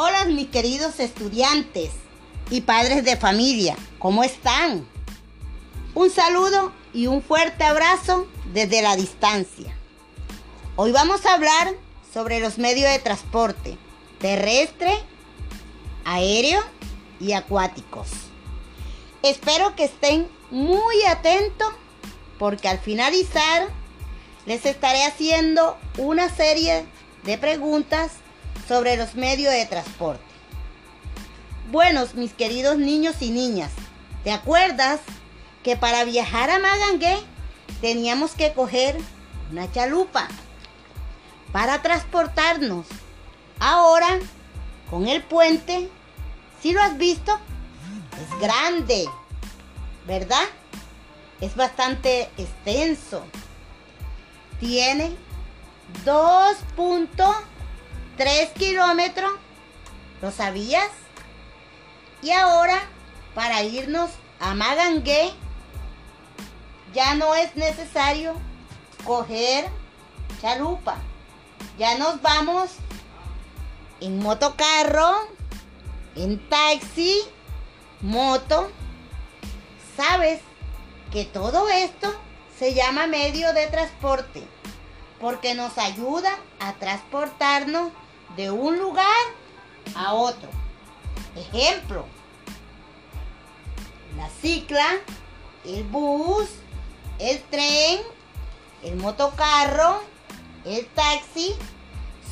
Hola mis queridos estudiantes y padres de familia, ¿cómo están? Un saludo y un fuerte abrazo desde la distancia. Hoy vamos a hablar sobre los medios de transporte terrestre, aéreo y acuáticos. Espero que estén muy atentos porque al finalizar les estaré haciendo una serie de preguntas sobre los medios de transporte. Buenos, mis queridos niños y niñas, ¿te acuerdas que para viajar a Magangué teníamos que coger una chalupa para transportarnos? Ahora, con el puente, si lo has visto, es grande, ¿verdad? Es bastante extenso. Tiene 2.3 kilómetros. ¿Lo sabías? Y ahora, para irnos a Magangué, ya no es necesario coger chalupa. Ya nos vamos en motocarro, en taxi, moto. ¿Sabes que todo esto se llama medio de transporte? Porque nos ayuda a transportarnos de un lugar a otro. Ejemplo, la cicla, el bus, el tren, el motocarro, el taxi,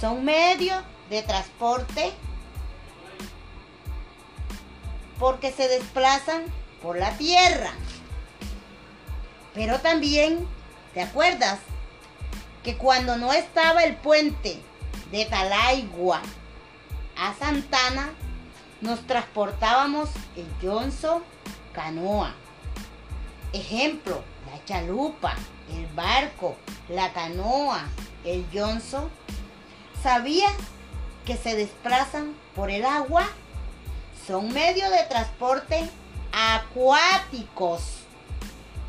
son medios de transporte porque se desplazan por la tierra. Pero también, ¿te acuerdas? Que cuando no estaba el puente de Talaigua a Santana, nos transportábamos el Johnson canoa. Ejemplo, la chalupa, el barco, la canoa, el Johnson. ¿Sabías que se desplazan por el agua? Son medios de transporte acuáticos.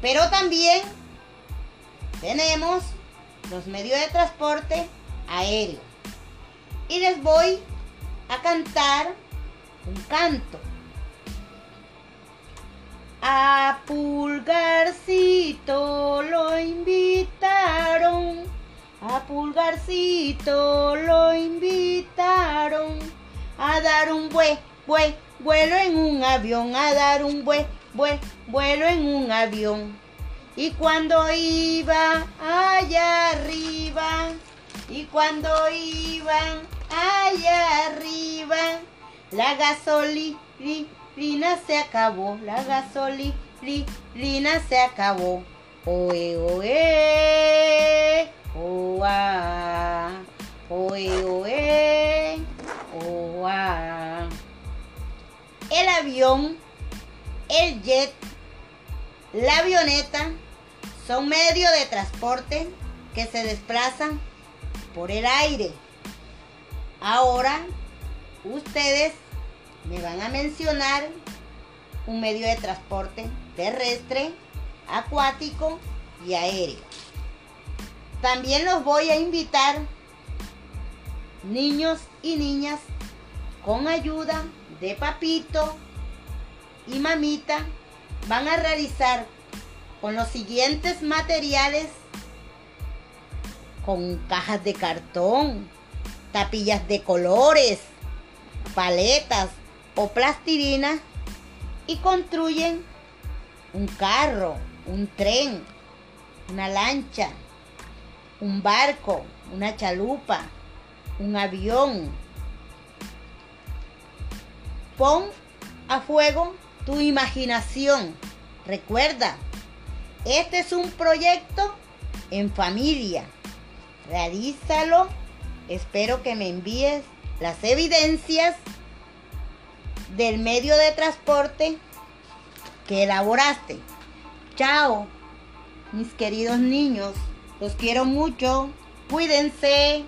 Pero también tenemos los medios de transporte aéreo. Y les voy a cantar un canto. A Pulgarcito lo invitaron, a Pulgarcito lo invitaron a dar un buen, buen vuelo en un avión, a dar un buen, buen vuelo en un avión. Y cuando iba allá arriba, y cuando iban allá arriba, la gasolina se acabó, la gasolina se acabó. Oe, oe, oa, oe, oe, oa. El avión, el jet, la avioneta son medios de transporte que se desplazan por el aire. Ahora, ustedes me van a mencionar un medio de transporte terrestre, acuático y aéreo. También los voy a invitar, niños y niñas, con ayuda de papito y mamita, van a realizar con los siguientes materiales, con cajas de cartón, tapillas de colores, paletas, o plastilina y construyen un carro, un tren, una lancha, un barco, una chalupa, un avión. Pon a fuego tu imaginación. Recuerda, este es un proyecto en familia. Realízalo. Espero que me envíes las evidencias del medio de transporte que elaboraste. Chao, mis queridos niños. Los quiero mucho. Cuídense.